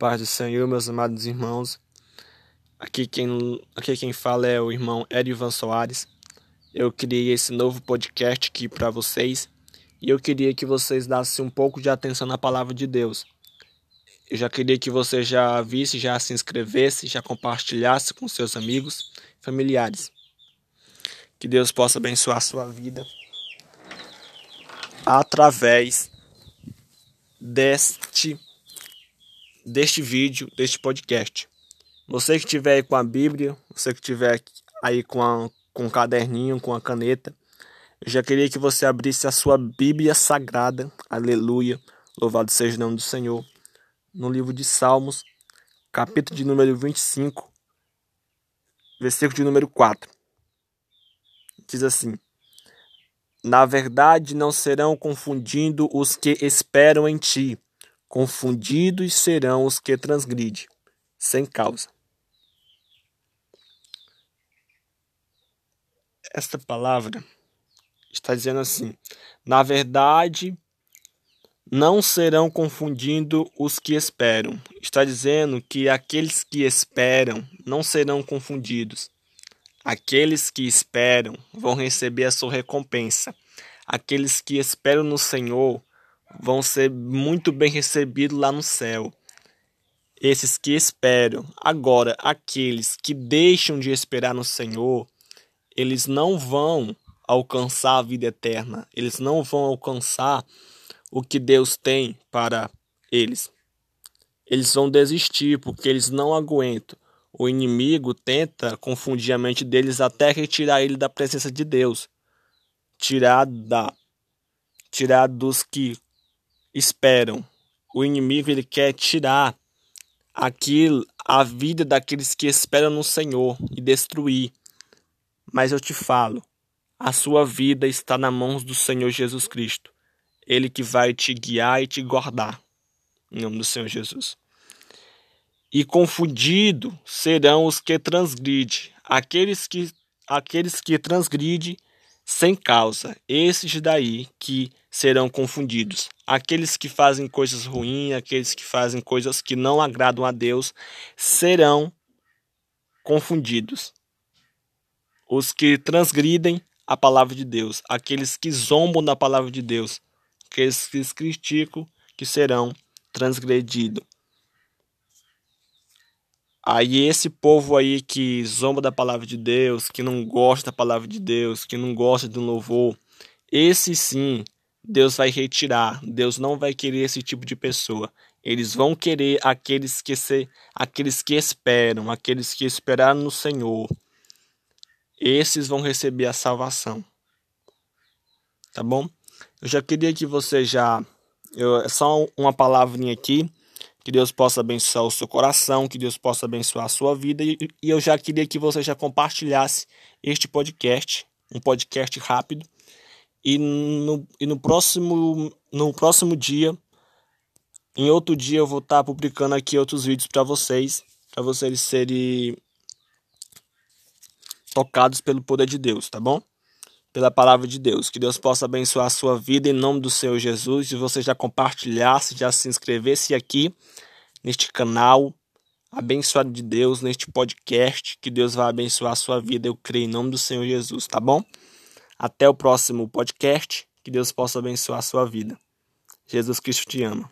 paz do Senhor, meus amados irmãos. Aqui quem, aqui quem fala é o irmão Erivan Soares. Eu criei esse novo podcast aqui para vocês e eu queria que vocês dessem um pouco de atenção na palavra de Deus. Eu já queria que você já visse, já se inscrevesse, já compartilhasse com seus amigos, familiares. Que Deus possa abençoar a sua vida através deste deste vídeo, deste podcast. Você que estiver aí com a Bíblia, você que estiver aí com, a, com um caderninho, com a caneta, eu já queria que você abrisse a sua Bíblia Sagrada, aleluia, louvado seja o nome do Senhor, no livro de Salmos, capítulo de número 25, versículo de número 4. Diz assim: Na verdade, não serão confundindo os que esperam em ti Confundidos serão os que transgridem, sem causa. Esta palavra está dizendo assim: na verdade, não serão confundindo os que esperam. Está dizendo que aqueles que esperam não serão confundidos. Aqueles que esperam vão receber a sua recompensa. Aqueles que esperam no Senhor vão ser muito bem recebidos lá no céu. Esses que esperam. Agora, aqueles que deixam de esperar no Senhor, eles não vão alcançar a vida eterna. Eles não vão alcançar o que Deus tem para eles. Eles vão desistir porque eles não aguentam. O inimigo tenta confundir a mente deles até retirar ele da presença de Deus. Tirar da tirar dos que esperam. O inimigo ele quer tirar aquilo, a vida daqueles que esperam no Senhor e destruir. Mas eu te falo, a sua vida está nas mãos do Senhor Jesus Cristo. Ele que vai te guiar e te guardar. Em nome do Senhor Jesus. E confundido serão os que transgridem, aqueles que aqueles que transgridem sem causa, esses daí que serão confundidos. Aqueles que fazem coisas ruins, aqueles que fazem coisas que não agradam a Deus, serão confundidos. Os que transgridem a palavra de Deus, aqueles que zombam da palavra de Deus, aqueles que criticam, que serão transgredidos. Aí esse povo aí que zomba da palavra de Deus, que não gosta da palavra de Deus, que não gosta do louvor, esse sim Deus vai retirar. Deus não vai querer esse tipo de pessoa. Eles vão querer aqueles que se, aqueles que esperam, aqueles que esperaram no Senhor. Esses vão receber a salvação. Tá bom? Eu já queria que você já eu, só uma palavrinha aqui. Que Deus possa abençoar o seu coração, que Deus possa abençoar a sua vida. E, eu já queria que você já compartilhasse este podcast, um podcast rápido e no, e no próximo no próximo dia em outro dia eu vou estar publicando aqui outros vídeos para vocês para vocês serem tocados pelo poder de Deus tá bom pela palavra de Deus que Deus possa abençoar a sua vida em nome do Senhor Jesus e você já compartilhasse já se inscrevesse aqui neste canal abençoado de Deus neste podcast que Deus vai abençoar a sua vida eu creio em nome do Senhor Jesus tá bom até o próximo podcast. Que Deus possa abençoar a sua vida. Jesus Cristo te ama.